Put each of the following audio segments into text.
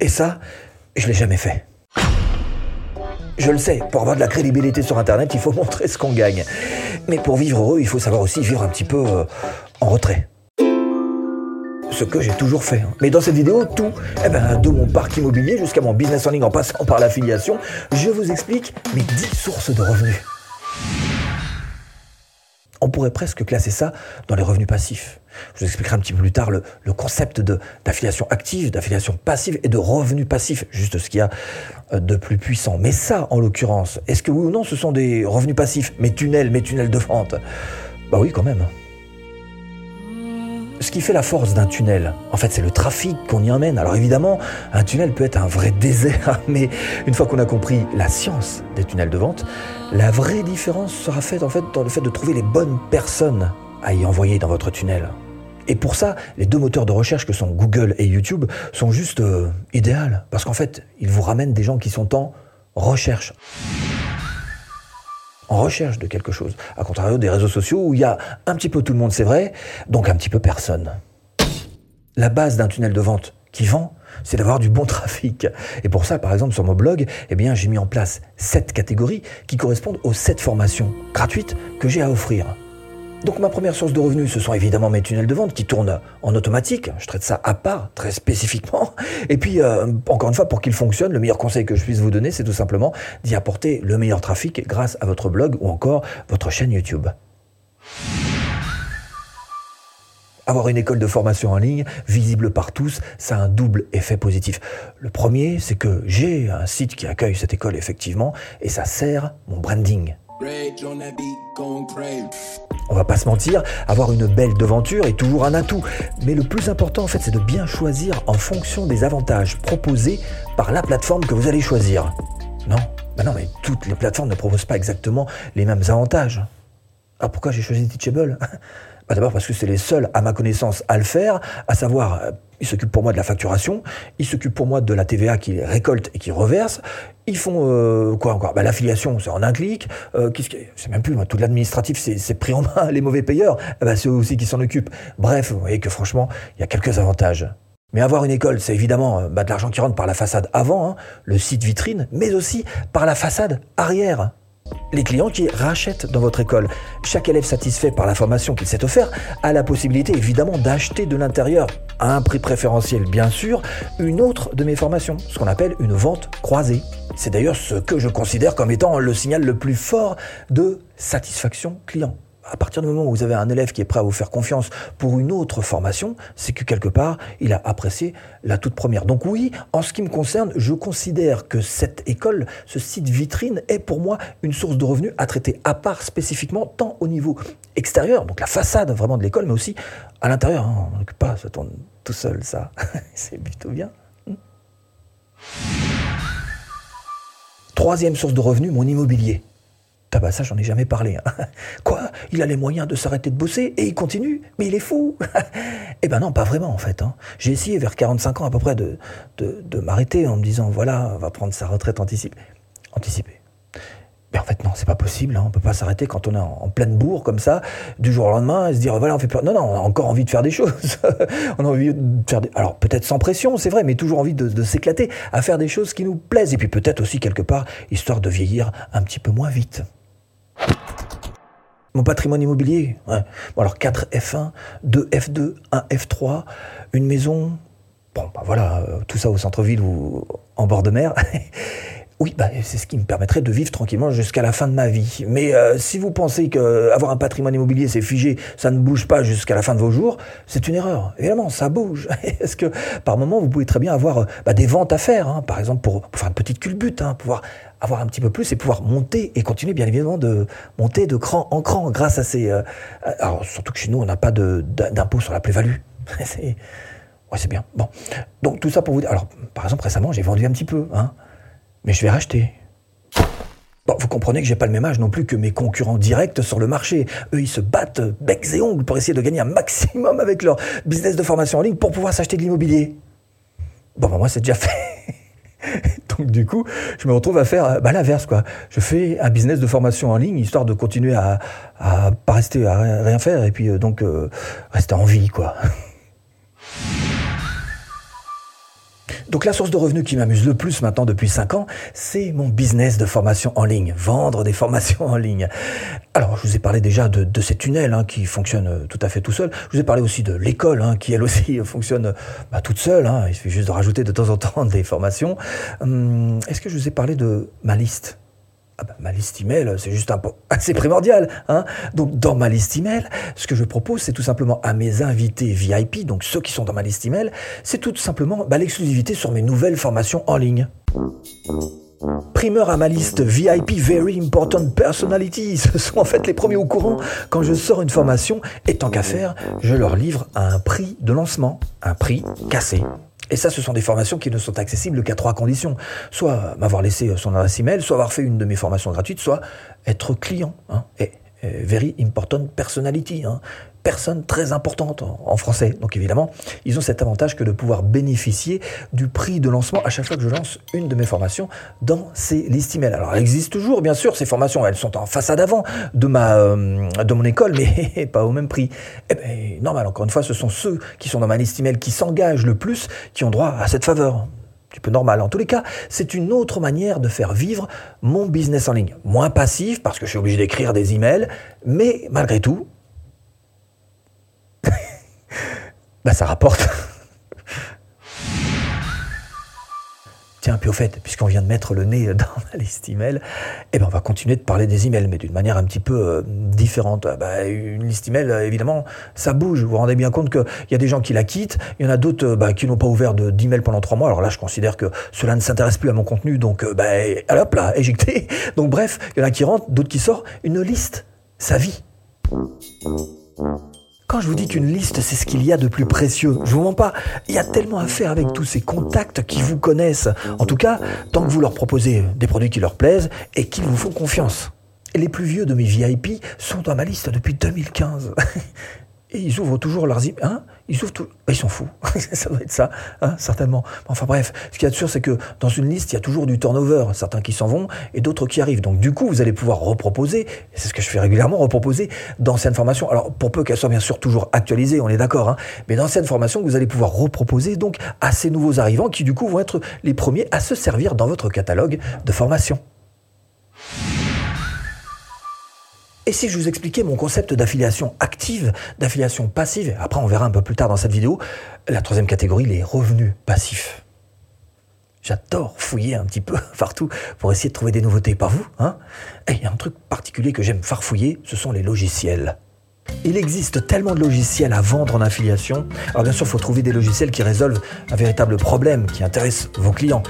Et ça, je l'ai jamais fait. Je le sais, pour avoir de la crédibilité sur Internet, il faut montrer ce qu'on gagne. Mais pour vivre heureux, il faut savoir aussi vivre un petit peu euh, en retrait. Ce que j'ai toujours fait. hein. Mais dans cette vidéo, tout, eh ben, de mon parc immobilier jusqu'à mon business en ligne en passant par l'affiliation, je vous explique mes 10 sources de revenus. On pourrait presque classer ça dans les revenus passifs. Je vous expliquerai un petit peu plus tard le, le concept d'affiliation active, d'affiliation passive et de revenus passifs, juste ce qu'il y a euh, de plus puissant. Mais ça, en l'occurrence, est-ce que oui ou non ce sont des revenus passifs Mes tunnels, mes tunnels de vente? Bah oui, quand même. Ce qui fait la force d'un tunnel, en fait, c'est le trafic qu'on y emmène. Alors évidemment, un tunnel peut être un vrai désert, mais une fois qu'on a compris la science des tunnels de vente, la vraie différence sera faite en fait dans le fait de trouver les bonnes personnes à y envoyer dans votre tunnel. Et pour ça, les deux moteurs de recherche que sont Google et YouTube sont juste euh, idéales, parce qu'en fait, ils vous ramènent des gens qui sont en recherche en recherche de quelque chose. À contrario des réseaux sociaux où il y a un petit peu tout le monde, c'est vrai, donc un petit peu personne. La base d'un tunnel de vente qui vend, c'est d'avoir du bon trafic. Et pour ça, par exemple, sur mon blog, eh bien, j'ai mis en place sept catégories qui correspondent aux sept formations gratuites que j'ai à offrir. Donc ma première source de revenus, ce sont évidemment mes tunnels de vente qui tournent en automatique. Je traite ça à part, très spécifiquement. Et puis, euh, encore une fois, pour qu'ils fonctionnent, le meilleur conseil que je puisse vous donner, c'est tout simplement d'y apporter le meilleur trafic grâce à votre blog ou encore votre chaîne YouTube. Avoir une école de formation en ligne, visible par tous, ça a un double effet positif. Le premier, c'est que j'ai un site qui accueille cette école effectivement, et ça sert mon branding. On va pas se mentir, avoir une belle devanture est toujours un atout. Mais le plus important, en fait, c'est de bien choisir en fonction des avantages proposés par la plateforme que vous allez choisir. Non, bah non, mais toutes les plateformes ne proposent pas exactement les mêmes avantages. Alors pourquoi j'ai choisi Teachable? Bah D'abord parce que c'est les seuls, à ma connaissance, à le faire, à savoir, euh, ils s'occupent pour moi de la facturation, ils s'occupent pour moi de la TVA qu'ils récoltent et qu'ils reversent, ils font euh, quoi encore? Bah, L'affiliation, c'est en un clic, euh, qu'est-ce que- c'est même plus, moi, tout l'administratif, c'est c'est pris en main, les mauvais payeurs, eh ben, c'est eux aussi qui s'en occupent. Bref, vous voyez que franchement, il y a quelques avantages. Mais avoir une école, c'est évidemment euh, bah, de l'argent qui rentre par la façade avant, hein, le site vitrine, mais aussi par la façade arrière les clients qui rachètent dans votre école. Chaque élève satisfait par la formation qu'il s'est offert a la possibilité évidemment d'acheter de l'intérieur, à un prix préférentiel bien sûr, une autre de mes formations, ce qu'on appelle une vente croisée. C'est d'ailleurs ce que je considère comme étant le signal le plus fort de satisfaction client. À partir du moment où vous avez un élève qui est prêt à vous faire confiance pour une autre formation, c'est que quelque part, il a apprécié la toute première. Donc oui, en ce qui me concerne, je considère que cette école, ce site vitrine, est pour moi une source de revenus à traiter à part spécifiquement, tant au niveau extérieur, donc la façade vraiment de l'école, mais aussi à l'intérieur. hein. On n'occupe pas, ça tourne tout seul, ça. c'est plutôt bien. Troisième source de revenus, mon immobilier. Ah bah ça, j'en ai jamais parlé. hein. Quoi? Il a les moyens de s'arrêter de bosser et il continue? Mais il est fou Eh ben non, pas vraiment en fait. hein. J'ai essayé vers 45 ans à peu près de, m'arrêter en me disant voilà, on va prendre sa retraite anticipée. Anticipée. Mais en fait, non, c'est pas possible. hein. On peut pas s'arrêter quand on est en, pleine bourre comme ça, du jour au lendemain, et se dire voilà, on fait peur. Non, non, on a encore envie de faire des choses. on a envie de faire. Alors peut-être sans pression, c'est vrai, mais toujours envie de, de s'éclater à faire des choses qui nous plaisent. Et puis peut-être aussi quelque part, histoire de vieillir un petit peu moins vite. Mon patrimoine immobilier. Bon alors 4 F1, 2 F2, 1 F3, une maison, bon bah voilà, euh, tout ça au centre-ville ou en bord de mer. Oui, bah, c'est ce qui me permettrait de vivre tranquillement jusqu'à la fin de ma vie. Mais euh, si vous pensez que avoir un patrimoine immobilier c'est figé, ça ne bouge pas jusqu'à la fin de vos jours, c'est une erreur. Évidemment, ça bouge. Parce que par moment, vous pouvez très bien avoir euh, bah, des ventes à faire, hein. par exemple pour, faire une petite culbute, hein, pouvoir avoir un petit peu plus et pouvoir monter et continuer bien évidemment de monter de cran en cran grâce à ces. euh, alors surtout que chez nous, on n'a pas d'impôt sur la plus-value. c'est bien. Bon, donc tout ça pour vous dire. Alors, par exemple, récemment, j'ai vendu un petit peu, hein mais je vais racheter. Bon, vous comprenez que j'ai pas le même âge non plus que mes concurrents directs sur le marché. Eux, ils se battent becs et ongles pour essayer de gagner un maximum avec leur business de formation en ligne pour pouvoir s'acheter de l'immobilier. Bon, bah, moi, c'est déjà fait. Donc, du coup, je me retrouve à faire euh, bah, l'inverse, quoi. Je fais un business de formation en ligne histoire de continuer à, pas rester à rien rien faire et puis euh, donc euh, rester en vie, quoi. Donc la source de revenus qui m'amuse le plus maintenant depuis 5 ans, c'est mon business de formation en ligne, vendre des formations en ligne. Alors je vous ai parlé déjà de, ces tunnels hein, qui fonctionnent tout à fait tout seul. Je vous ai parlé aussi de l'école hein, qui elle aussi fonctionne bah, toute seule. Hein. Il suffit juste de rajouter de temps en temps des formations. Hum, Est-ce que je vous ai parlé de ma liste? Ah bah, ma liste email, c'est juste un assez primordial. Hein donc dans ma liste email, ce que je propose, c'est tout simplement à mes invités VIP, donc ceux qui sont dans ma liste email, c'est tout simplement bah, l'exclusivité sur mes nouvelles formations en ligne. Primeur à ma liste VIP Very Important Personality, ce sont en fait les premiers au courant quand je sors une formation et tant qu'à faire, je leur livre à un prix de lancement, un prix cassé. Et ça, ce sont des formations qui ne sont accessibles qu'à trois conditions. Soit m'avoir laissé son adresse email, soit avoir fait une de mes formations gratuites, soit être client. Hein, very important personality. Hein, personne très importante en français. Donc évidemment, ils ont cet avantage que de pouvoir bénéficier du prix de lancement à chaque fois que je lance une de mes formations dans ces listes email. Alors, elles existent toujours, bien sûr, ces formations, elles sont en façade avant de ma euh, de mon école, mais pas au même prix. Eh ben, normal, encore une fois, ce sont ceux qui sont dans ma liste email qui s'engagent le plus qui ont droit à cette faveur petit peu normal. En tous les cas, c'est une autre manière de faire vivre mon business en ligne. Moins passif, parce que je suis obligé d'écrire des emails, mais malgré tout, bah ça rapporte. Puis au fait, puisqu'on vient de mettre le nez dans ma liste email, eh ben on va continuer de parler des emails, mais d'une manière un petit peu euh, différente. Bah, une liste email, euh, évidemment, ça bouge. Vous vous rendez bien compte qu'il y a des gens qui la quittent, il y en a d'autres euh, bah, qui n'ont pas ouvert d'email pendant trois mois. Alors là, je considère que cela ne s'intéresse plus à mon contenu, donc bah, hop là, éjecté. Donc bref, il y en a qui rentrent, d'autres qui sortent. Une liste, sa vie. Je vous dis qu'une liste, c'est ce qu'il y a de plus précieux, je vous mens pas. Il y a tellement à faire avec tous ces contacts qui vous connaissent. En tout cas, tant que vous leur proposez des produits qui leur plaisent et qui vous font confiance. Les plus vieux de mes VIP sont dans ma liste depuis 2015. Et ils ouvrent toujours leurs emails. Hein? Bah, ils sont fous. ça doit être ça, hein, certainement. Enfin bref, ce qu'il y a de sûr, c'est que dans une liste, il y a toujours du turnover. Certains qui s'en vont et d'autres qui arrivent. Donc du coup, vous allez pouvoir reproposer. C'est ce que je fais régulièrement, reproposer d'anciennes formations. Alors pour peu qu'elles soient bien sûr toujours actualisées, on est d'accord. Hein, mais d'anciennes formations vous allez pouvoir reproposer donc à ces nouveaux arrivants qui du coup vont être les premiers à se servir dans votre catalogue de formation. Et si je vous expliquais mon concept d'affiliation active, d'affiliation passive, après on verra un peu plus tard dans cette vidéo, la troisième catégorie, les revenus passifs. J'adore fouiller un petit peu partout pour essayer de trouver des nouveautés, pas vous hein Et il y a un truc particulier que j'aime farfouiller, ce sont les logiciels. Il existe tellement de logiciels à vendre en affiliation. Alors bien sûr, il faut trouver des logiciels qui résolvent un véritable problème, qui intéresse vos clients.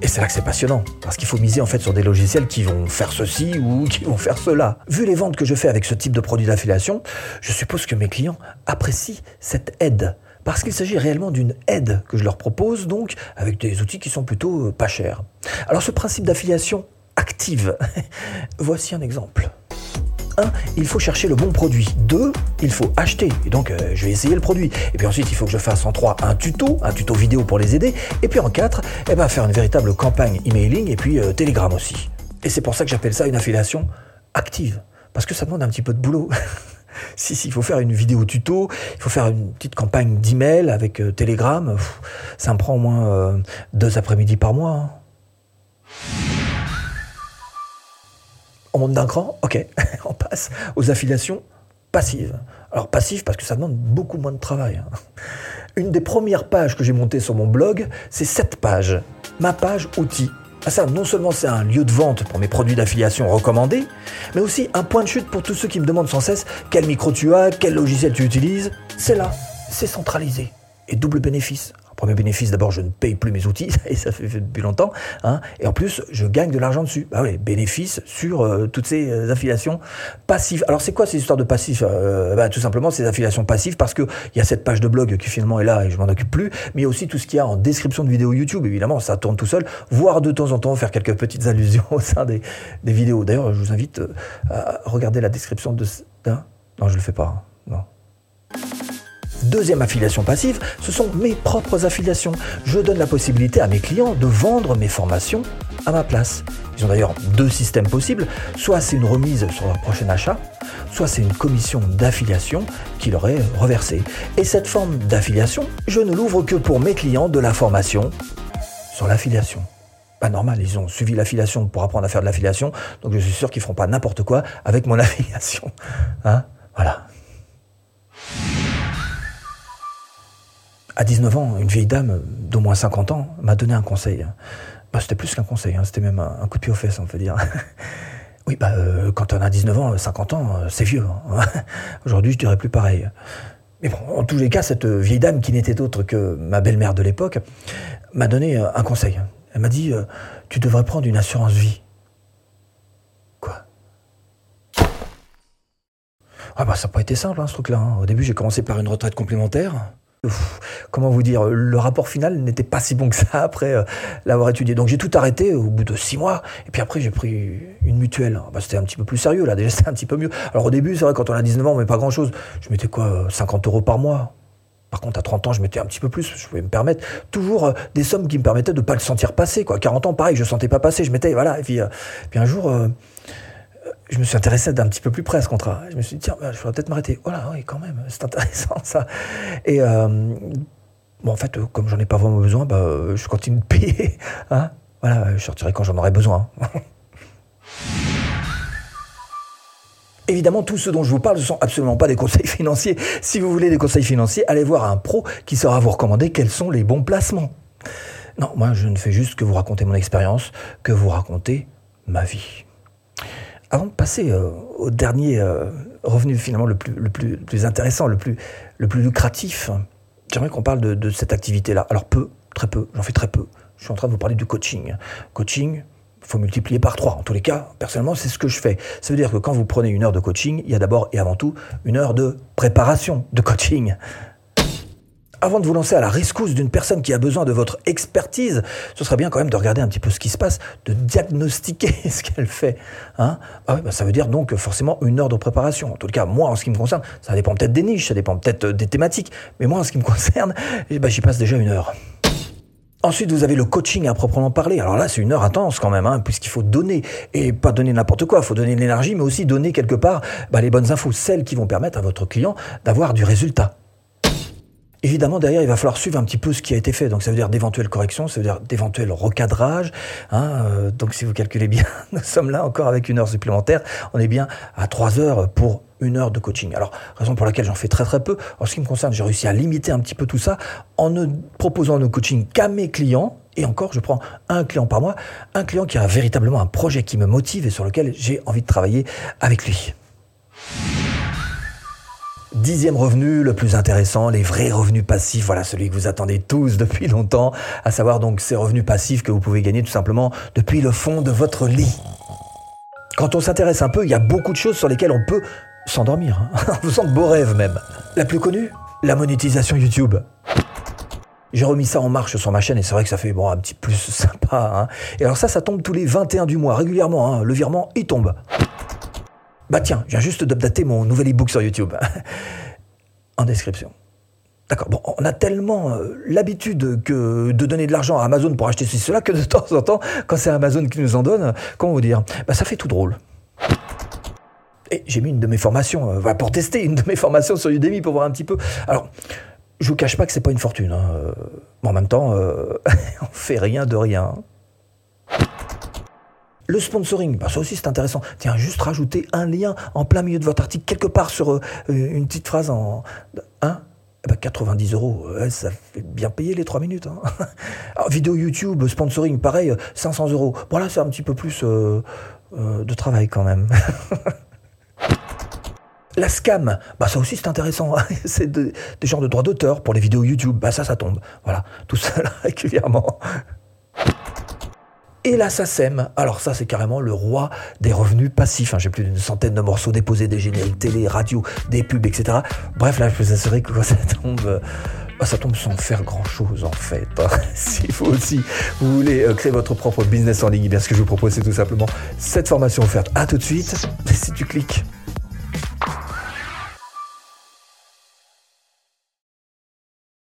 Et c'est là que c'est passionnant, parce qu'il faut miser en fait sur des logiciels qui vont faire ceci ou qui vont faire cela. Vu les ventes que je fais avec ce type de produit d'affiliation, je suppose que mes clients apprécient cette aide. Parce qu'il s'agit réellement d'une aide que je leur propose, donc avec des outils qui sont plutôt euh, pas chers. Alors ce principe d'affiliation active, voici un exemple. 1. Il faut chercher le bon produit. 2. Il faut acheter. Et donc, euh, je vais essayer le produit. Et puis ensuite, il faut que je fasse en 3 un tuto, un tuto vidéo pour les aider. Et puis en 4, eh ben, faire une véritable campagne emailing et puis euh, Telegram aussi. Et c'est pour ça que j'appelle ça une affiliation active. Parce que ça demande un petit peu de boulot. si, si, il faut faire une vidéo tuto, il faut faire une petite campagne d'email avec euh, Telegram. Ça me prend au moins deux après-midi par mois. Hein. On monte d'un cran Ok, on passe aux affiliations passives. Alors passives parce que ça demande beaucoup moins de travail. hein. Une des premières pages que j'ai montées sur mon blog, c'est cette page, ma page outils. Ah, ça, non seulement c'est un lieu de vente pour mes produits d'affiliation recommandés, mais aussi un point de chute pour tous ceux qui me demandent sans cesse quel micro tu as, quel logiciel tu utilises. C'est là, c'est centralisé. Et double bénéfice. Premier bénéfice, d'abord, je ne paye plus mes outils, et ça fait depuis longtemps. Hein, et en plus, je gagne de l'argent dessus. Bah oui, bénéfice sur euh, toutes ces euh, affiliations passives. Alors, c'est quoi ces histoires de passifs euh, bah, Tout simplement, ces affiliations passives, parce qu'il y a cette page de blog qui finalement est là et je m'en occupe plus, mais il y a aussi tout ce qu'il y a en description de vidéos YouTube. Évidemment, ça tourne tout seul, voire de temps en temps faire quelques petites allusions au sein des, vidéos. D'ailleurs, je vous invite à regarder la description de... hein non, je le fais pas. Deuxième affiliation passive, ce sont mes propres affiliations. Je donne la possibilité à mes clients de vendre mes formations à ma place. Ils ont d'ailleurs deux systèmes possibles. Soit c'est une remise sur leur prochain achat, soit c'est une commission d'affiliation qui leur est reversée. Et cette forme d'affiliation, je ne l'ouvre que pour mes clients de la formation sur l'affiliation. Pas normal, ils ont suivi l'affiliation pour apprendre à faire de l'affiliation, donc je suis sûr qu'ils feront pas n'importe quoi avec mon affiliation. Hein? Voilà. À 19 ans, une vieille dame d'au moins 50 ans m'a donné un conseil. Bah, c'était plus qu'un conseil, hein, c'était même un, coup de pied aux fesses, on peut dire. oui, bah, euh, quand on a 19 ans, 50 ans, euh, c'est vieux. Hein. Aujourd'hui, je dirais plus pareil. Mais bon, en tous les cas, cette vieille dame, qui n'était autre que ma belle-mère de l'époque, m'a donné euh, un conseil. Elle m'a dit Tu devrais prendre une assurance vie. Quoi? Ah, bah, ça n'a pas été simple, hein, ce truc-là. Au début, j'ai commencé par une retraite complémentaire comment vous dire, le rapport final n'était pas si bon que ça après euh, l'avoir étudié. Donc j'ai tout arrêté au bout de six mois. Et puis après, j'ai pris une mutuelle. Bah, c'était un petit peu plus sérieux, là. Déjà, c'était un petit peu mieux. Alors au début, c'est vrai, quand on a 19 ans, on met pas grand chose. Je mettais quoi, 50 euros par mois par contre, à 30 ans, je mettais un petit peu plus, je pouvais me permettre toujours euh, des sommes qui me permettaient de ne pas le sentir passer. Quoi. 40 ans, pareil, je ne sentais pas passer, je mettais, voilà. Et euh, puis un jour, je me suis intéressé d'un petit peu plus près à ce contrat. Je me suis dit, tiens, bah, je pourrais peut-être m'arrêter. Voilà, oui, quand même, c'est intéressant ça. Et euh, bon, en fait, comme j'en ai pas vraiment besoin, bah, je continue de payer. Hein voilà, je sortirai quand j'en aurai besoin. Évidemment, tout ce dont je vous parle ne sont absolument pas des conseils financiers. Si vous voulez des conseils financiers, allez voir un pro qui saura vous recommander quels sont les bons placements. Non, moi, je ne fais juste que vous raconter mon expérience, que vous raconter ma vie. Avant de passer euh, au dernier euh, revenu finalement le plus, le plus, plus, intéressant, le plus, le plus lucratif, j'aimerais qu'on parle de, de cette activité-là. Alors peu, très peu, j'en fais très peu. Je suis en train de vous parler du coaching. Coaching, faut multiplier par trois. En tous les cas, personnellement, c'est ce que je fais. Ça veut dire que quand vous prenez une heure de coaching, il y a d'abord et avant tout une heure de préparation de coaching avant de vous lancer à la rescousse d'une personne qui a besoin de votre expertise, ce serait bien quand même de regarder un petit peu ce qui se passe, de diagnostiquer ce qu'elle fait. Hein ah bah, ça veut dire donc forcément une heure de préparation. En tout cas, moi, en ce qui me concerne, ça dépend peut-être des niches, ça dépend peut-être des thématiques, mais moi, en ce qui me concerne, eh ben, j'y passe déjà une heure. Ensuite, vous avez le coaching à proprement parler. Alors là, c'est une heure intense quand même, hein, puisqu'il faut donner, et pas donner n'importe quoi, il faut donner de l'énergie, mais aussi donner quelque part bah, les bonnes infos, celles qui vont permettre à votre client d'avoir du résultat. Évidemment, derrière, il va falloir suivre un petit peu ce qui a été fait. Donc, ça veut dire d'éventuelles corrections, ça veut dire d'éventuels recadrages. Hein, euh, donc, si vous calculez bien, nous sommes là encore avec une heure supplémentaire. On est bien à trois heures pour une heure de coaching. Alors, raison pour laquelle j'en fais très très peu. En ce qui me concerne, j'ai réussi à limiter un petit peu tout ça en ne proposant nos coachings qu'à mes clients. Et encore, je prends un client par mois, un client qui a véritablement un projet qui me motive et sur lequel j'ai envie de travailler avec lui. Dixième revenu, le plus intéressant, les vrais revenus passifs, voilà celui que vous attendez tous depuis longtemps, à savoir donc ces revenus passifs que vous pouvez gagner tout simplement depuis le fond de votre lit. Quand on s'intéresse un peu, il y a beaucoup de choses sur lesquelles on peut s'endormir, hein. vous sent de beaux même. La plus connue, la monétisation YouTube. J'ai remis ça en marche sur ma chaîne et c'est vrai que ça fait un petit plus sympa. Hein. Et alors ça, ça tombe tous les 21 du mois, régulièrement. Hein. Le virement, il tombe. Bah tiens, viens juste d'updater mon nouvel e-book sur YouTube. en description. D'accord. Bon, on a tellement euh, l'habitude que de donner de l'argent à Amazon pour acheter ceci, cela, que de temps en temps, quand c'est Amazon qui nous en donne, comment vous dire? Bah ça fait tout drôle. Et j'ai mis une de mes formations, euh, pour tester une de mes formations sur Udemy pour voir un petit peu. Alors, je vous cache pas que c'est pas une fortune. Hein. Euh, mais en même temps, on fait rien de rien. Le sponsoring, bah ça aussi c'est intéressant. Tiens, juste rajouter un lien en plein milieu de votre article, quelque part sur euh, une petite phrase en... Hein 90 euros, ça fait bien payer les 3 minutes. Hein. vidéo YouTube, sponsoring, pareil, 500 euros. Bon là c'est un petit peu plus euh, euh, de travail quand même. La scam, bah ça aussi c'est intéressant. c'est des genres de droits d'auteur pour les vidéos YouTube. Bah ça, ça tombe. Voilà, tout ça régulièrement et la SACEM. Alors ça, c'est carrément le roi des revenus passifs. Hein. J'ai plus d'une centaine de morceaux déposés, des génériques télé, radio, des pubs, etc. Bref, là, je peux vous assurer que ça tombe... Euh, ça tombe sans faire grand chose en fait. Hein. si vous aussi vous voulez euh, créer votre propre business en ligne, eh bien ce que je vous propose c'est tout simplement cette formation offerte. À tout de suite. Si tu cliques